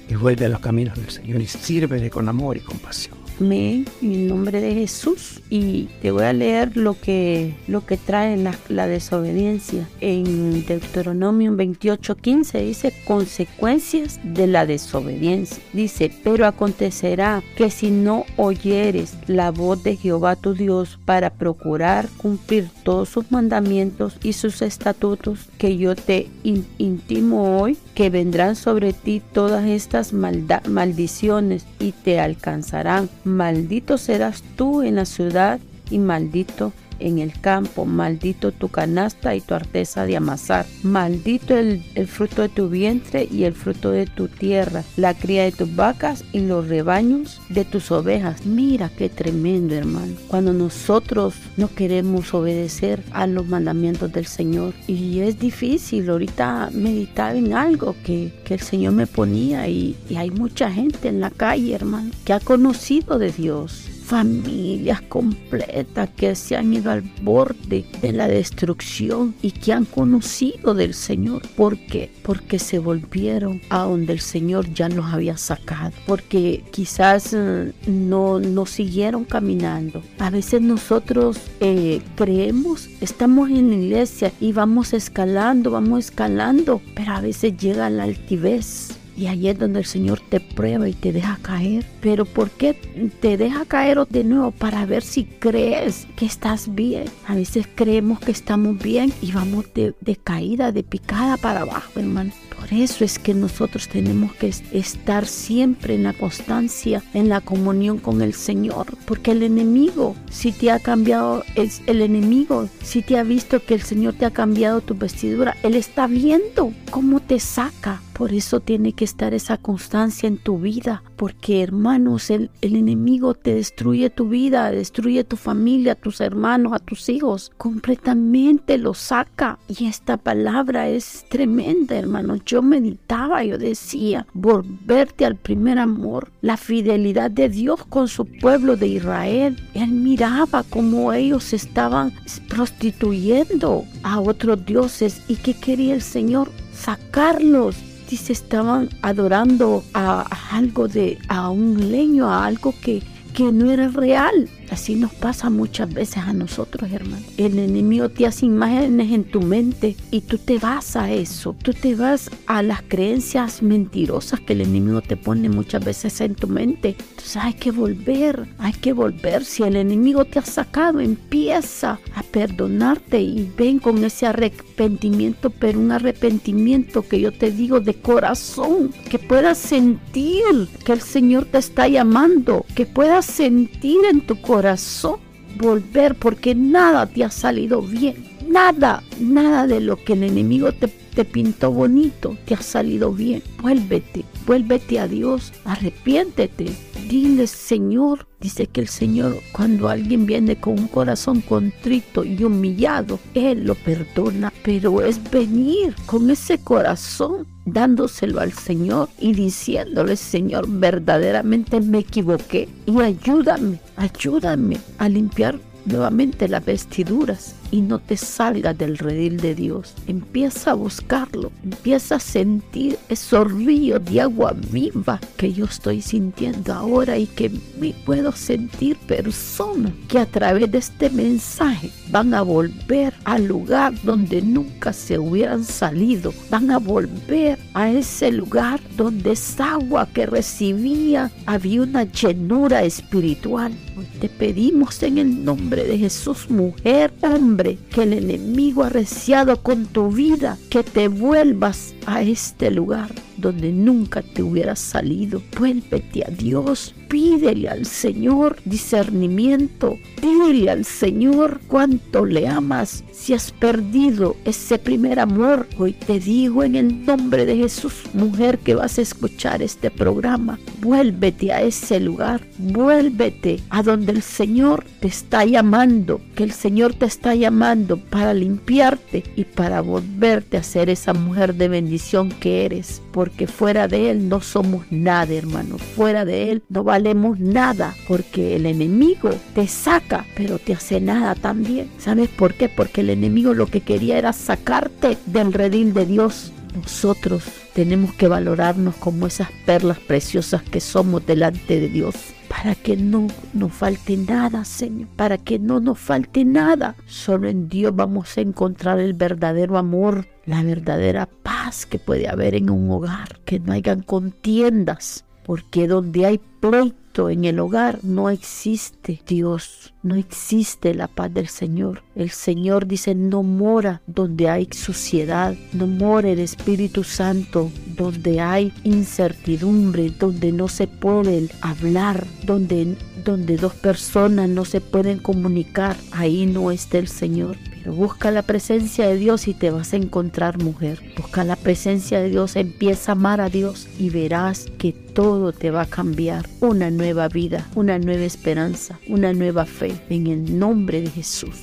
Speaker 1: y vuelve a los caminos del Señor y sírvele con amor y compasión.
Speaker 2: Amén, en el nombre de Jesús. Y te voy a leer lo que, lo que trae la, desobediencia. En Deuteronomio 28:15 dice consecuencias de la desobediencia. Dice, pero acontecerá que si no oyeres la voz de Jehová tu Dios para procurar cumplir todos sus mandamientos y sus estatutos que yo te intimo hoy, que vendrán sobre ti todas estas maldiciones y te alcanzarán maldito serás tú en la ciudad y maldito en el campo, maldito tu canasta y tu arteza de amasar, maldito el, fruto de tu vientre y el fruto de tu tierra, la cría de tus vacas y los rebaños de tus ovejas. Mira qué tremendo, hermano. Cuando nosotros no queremos obedecer a los mandamientos del Señor y es difícil, ahorita meditar en algo que, que el Señor me ponía y hay mucha gente en la calle, hermano, que ha conocido de Dios familias completas que se han ido al borde de la destrucción y que han conocido del Señor. ¿Por qué? Porque se volvieron a donde el Señor ya los había sacado. Porque quizás eh, no, no siguieron caminando. A veces nosotros eh, creemos, estamos en la iglesia y vamos escalando, vamos escalando, pero a veces llega la altivez y ahí es donde el Señor te prueba y te deja caer. Pero ¿por qué te deja caer de nuevo? Para ver si crees que estás bien. A veces creemos que estamos bien y vamos de, de caída, de picada para abajo, hermano. Por eso es que nosotros tenemos que estar siempre en la constancia, en la comunión con el Señor. Porque el enemigo, si te ha cambiado, es el enemigo, si te ha visto que el Señor te ha cambiado tu vestidura, Él está viendo cómo te saca por eso tiene que estar esa constancia en tu vida, porque hermanos, el, el, enemigo te destruye tu vida, destruye tu familia, a tus hermanos, a tus hijos, completamente lo saca. Y esta palabra es tremenda, hermanos. Yo meditaba, yo decía, volverte al primer amor, la fidelidad de Dios con su pueblo de Israel. Él miraba cómo ellos estaban prostituyendo a otros dioses y que quería el Señor sacarlos estaban adorando a, algo de, a un leño, a algo que, que no era real. Así nos pasa muchas veces a nosotros, hermano. El enemigo te hace imágenes en tu mente y tú te vas a eso. Tú te vas a las creencias mentirosas que el enemigo te pone muchas veces en tu mente. Entonces hay que volver, hay que volver. Si el enemigo te ha sacado, empieza a perdonarte y ven con ese arrepentimiento, pero un arrepentimiento que yo te digo de corazón, que puedas sentir que el Señor te está llamando, que puedas sentir en tu corazón corazón volver porque nada te ha salido bien. Nada, nada de lo que el enemigo te, te pintó bonito te ha salido bien. Vuélvete, vuélvete a Dios, arrepiéntete, Dile, Señor, dice que el Señor, cuando alguien viene con un corazón contrito y humillado, Él lo perdona, pero es venir con ese corazón dándoselo al Señor y diciéndole, Señor, verdaderamente me equivoqué y ayúdame, ayúdame a limpiar nuevamente las vestiduras y no te salgas del redil de Dios. Empieza a buscarlo, empieza a sentir esos ríos de agua viva que yo estoy sintiendo ahora y que me puedo sentir personas que a través de este mensaje van a volver al lugar donde nunca se hubieran salido, van a volver a ese lugar donde esa agua que recibía había una llenura espiritual. te pedimos en el nombre de Jesús, mujer, hombre, que el enemigo ha reciado con tu vida, que te vuelvas a este lugar donde nunca te hubieras salido. Vuélvete a Dios, pídele al Señor discernimiento, dile al Señor cuánto le amas. Si has perdido ese primer amor, hoy te digo en el nombre de Jesús, mujer que vas a escuchar este programa, vuélvete a ese lugar, vuélvete a donde el Señor te está llamando, que el Señor te está llamando para limpiarte y para volverte a ser esa mujer de bendición que eres, porque fuera de Él no somos nada, hermano, fuera de Él no valemos nada, porque el enemigo te saca, pero te hace nada también. ¿Sabes por qué? Porque el enemigo lo que quería era sacarte del redil de Dios. Nosotros tenemos que valorarnos como esas perlas preciosas que somos delante de Dios. Para que no nos falte nada, Señor, para que no nos falte nada. Solo en Dios vamos a encontrar el verdadero amor, la verdadera paz que puede haber en un hogar, que no hayan contiendas, porque donde hay pleito en el hogar no existe Dios, no existe la paz del Señor. El Señor dice, no mora donde hay suciedad, no mora el Espíritu Santo donde hay incertidumbre, donde no se puede hablar, donde, donde dos personas no se pueden comunicar. Ahí no está el Señor. Busca la presencia de Dios y te vas a encontrar mujer. Busca la presencia de Dios, empieza a amar a Dios y verás que todo te va a cambiar. Una nueva vida, una nueva esperanza, una nueva fe. En el nombre de Jesús.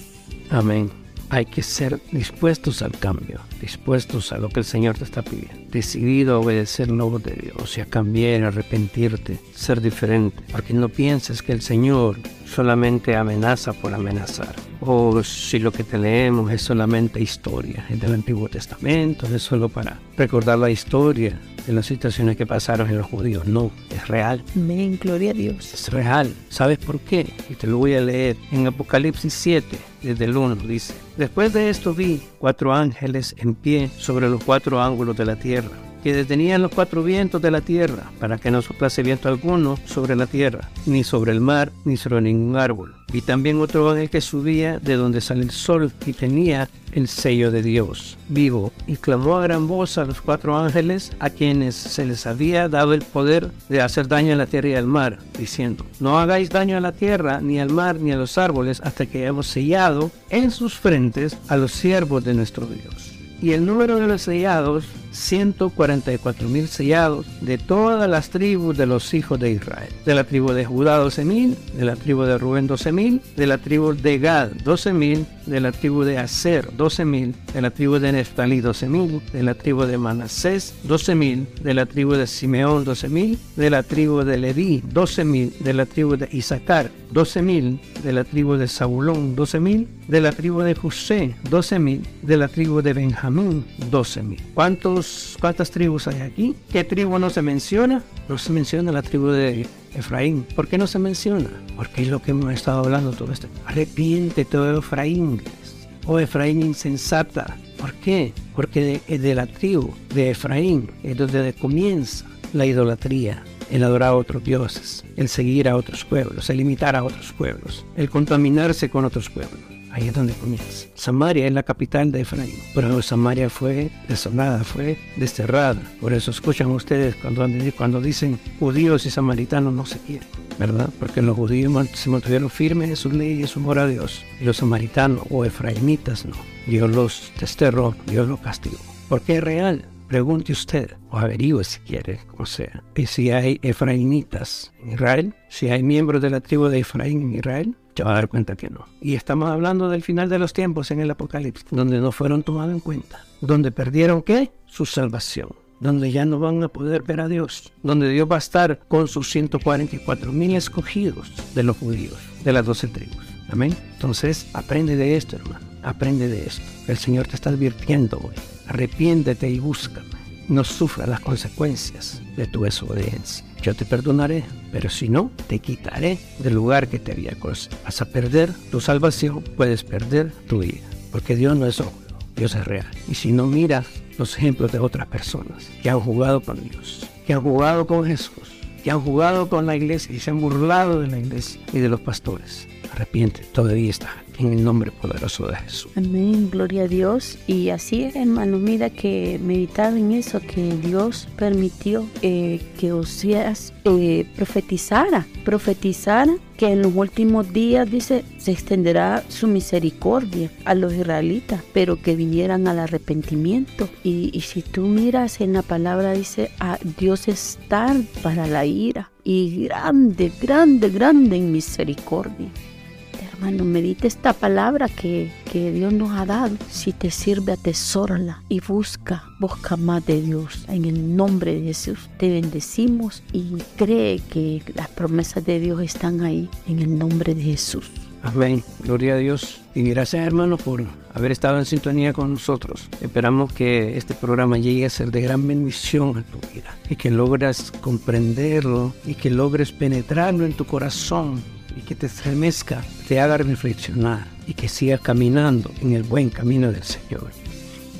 Speaker 1: Amén. Hay que ser dispuestos al cambio, dispuestos a lo que el Señor te está pidiendo, decidido a obedecer la voz de Dios y a cambiar, arrepentirte, ser diferente, porque no pienses que el Señor solamente amenaza por amenazar. O si lo que te leemos es solamente historia, es del Antiguo Testamento, es solo para recordar la historia de las situaciones que pasaron en los judíos. No, es real.
Speaker 2: Amén, gloria a Dios.
Speaker 1: Es real. ¿Sabes por qué? Y te lo voy a leer en Apocalipsis 7, desde el 1, dice. Después de esto vi cuatro ángeles en pie sobre los cuatro ángulos de la tierra que detenían los cuatro vientos de la tierra, para que no soplase viento alguno sobre la tierra, ni sobre el mar, ni sobre ningún árbol. Vi también otro ángel que subía de donde sale el sol y tenía el sello de Dios vivo, y clamó a gran voz a los cuatro ángeles a quienes se les había dado el poder de hacer daño a la tierra y al mar, diciendo, no hagáis daño a la tierra, ni al mar, ni a los árboles, hasta que hayamos sellado en sus frentes a los siervos de nuestro Dios. Y el número de los sellados 144 mil sellados de todas las tribus de los hijos de Israel. De la tribu de Judá 12 mil, de la tribu de Rubén 12 mil, de la tribu de Gad 12 mil, de la tribu de Aser 12 mil, de la tribu de Neftalí 12 mil, de la tribu de Manasés 12 mil, de la tribu de Simeón 12 mil, de la tribu de Leví 12 mil, de la tribu de Isaacar 12 mil, de la tribu de Zabulón 12 mil, de la tribu de José 12 mil, de la tribu de Benjamín 12 mil. ¿Cuántos ¿cuántas tribus hay aquí? ¿Qué tribu no se menciona? No se menciona la tribu de Efraín. ¿Por qué no se menciona? Porque es lo que hemos estado hablando todo esto. Arrepiente todo Efraín. Oh Efraín insensata. ¿Por qué? Porque de, de la tribu de Efraín es donde comienza la idolatría, el adorar a otros dioses, el seguir a otros pueblos, el imitar a otros pueblos, el contaminarse con otros pueblos. Ahí es donde comienza. Samaria es la capital de Efraín, pero Samaria fue desolada, fue desterrada. Por eso escuchan ustedes cuando, cuando dicen judíos y samaritanos no se quieren, ¿verdad? Porque los judíos se mantuvieron firmes en sus leyes su amor a Dios. Y los samaritanos o efraimitas no. Dios los desterró, Dios los castigó. ¿Por qué es real? Pregunte usted, o averigüe si quiere, como sea, y si hay efraimitas en Israel, si hay miembros de la tribu de Efraín en Israel, te va a dar cuenta que no. Y estamos hablando del final de los tiempos en el Apocalipsis, donde no fueron tomados en cuenta, donde perdieron qué? Su salvación donde ya no van a poder ver a Dios, donde Dios va a estar con sus 144 mil escogidos de los judíos, de las doce tribus. Amén. Entonces, aprende de esto, hermano. Aprende de esto. El Señor te está advirtiendo hoy. Arrepiéntete y búscame. No sufra las consecuencias de tu desobediencia. Yo te perdonaré, pero si no, te quitaré del lugar que te había conocido. Vas a perder tu salvación, puedes perder tu vida. Porque Dios no es ojo, Dios es real. Y si no miras los ejemplos de otras personas que han jugado con Dios, que han jugado con Jesús, que han jugado con la iglesia y se han burlado de la iglesia y de los pastores. Arrepiente, todavía está en el nombre poderoso de Jesús.
Speaker 2: Amén, gloria a Dios. Y así es, hermano, mira que meditar en eso, que Dios permitió eh, que Oseas eh, profetizara, profetizara que en los últimos días, dice, se extenderá su misericordia a los israelitas, pero que vinieran al arrepentimiento. Y, si tú miras en la palabra, dice, a Dios estar para la ira y grande, grande, grande en misericordia. Hermano, medite esta palabra que, que, Dios nos ha dado. Si te sirve, atesórala y busca, busca más de Dios. En el nombre de Jesús te bendecimos y cree que las promesas de Dios están ahí. En el nombre de Jesús.
Speaker 1: Amén. Gloria a Dios. Y gracias, hermano, por haber estado en sintonía con nosotros. Esperamos que este programa llegue a ser de gran bendición a tu vida y que logres comprenderlo y que logres penetrarlo en tu corazón y que te estremezca, te haga reflexionar y que sigas caminando en el buen camino del Señor.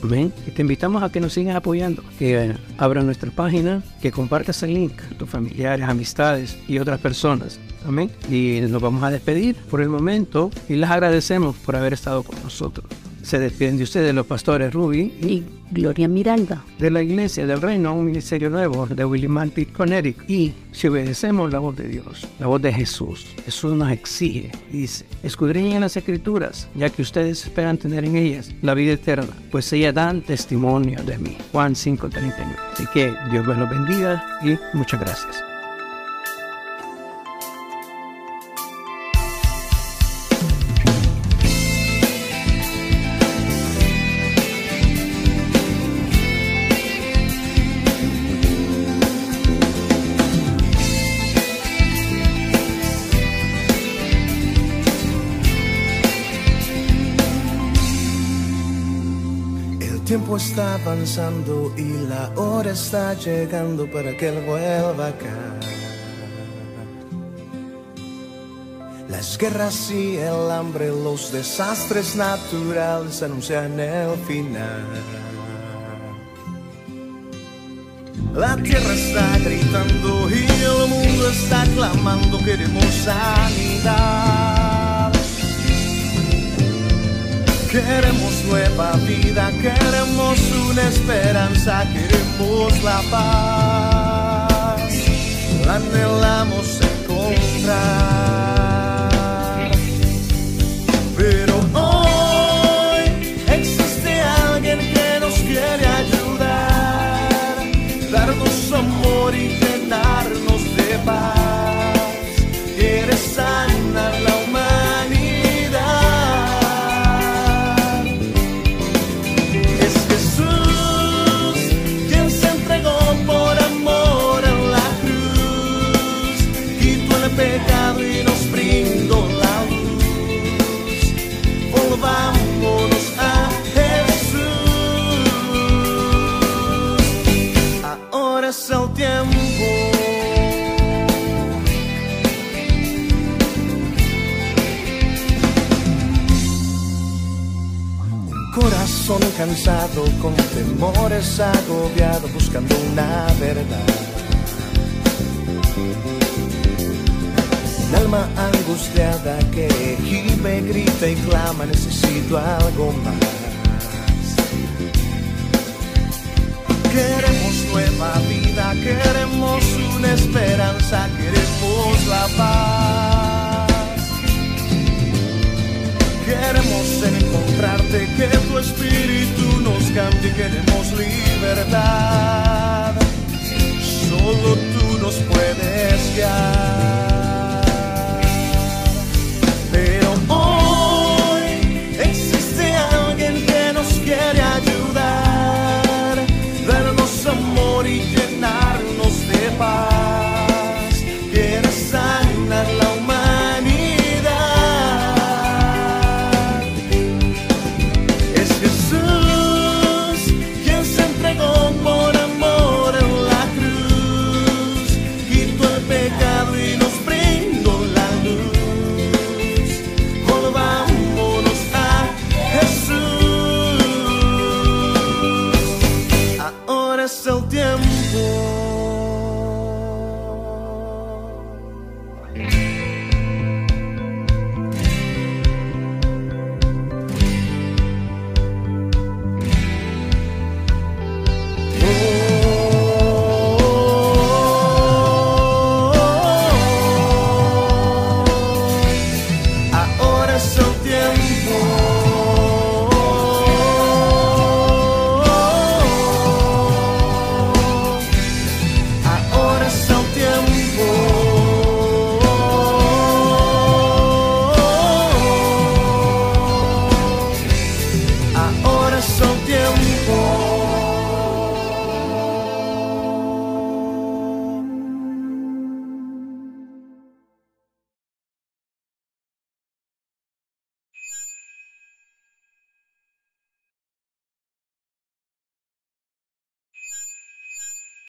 Speaker 1: Amén. Y te invitamos a que nos sigas apoyando, que abras abra nuestra página, que compartas el link a tus familiares, amistades y otras personas. Amén. Y nos vamos a despedir por el momento y les agradecemos por haber estado con nosotros. Se despiden de ustedes los pastores Ruby
Speaker 2: y Gloria Miranda.
Speaker 1: De la Iglesia del Reino, un ministerio nuevo de William Pitt Connecticut. Y si obedecemos la voz de Dios, la voz de Jesús, Jesús nos exige dice, escudriñen las escrituras, ya que ustedes esperan tener en ellas la vida eterna, pues ellas dan testimonio de mí. Juan 5:39. Así que Dios los bendiga y muchas gracias.
Speaker 3: Está avanzando y la hora está llegando para que él vuelva acá. Las guerras y el hambre, los desastres naturales anuncian el final. La tierra está gritando y el mundo está clamando, queremos sanidad. Queremos nueva vida, queremos una esperanza, queremos la paz, la anhelamos encontrar.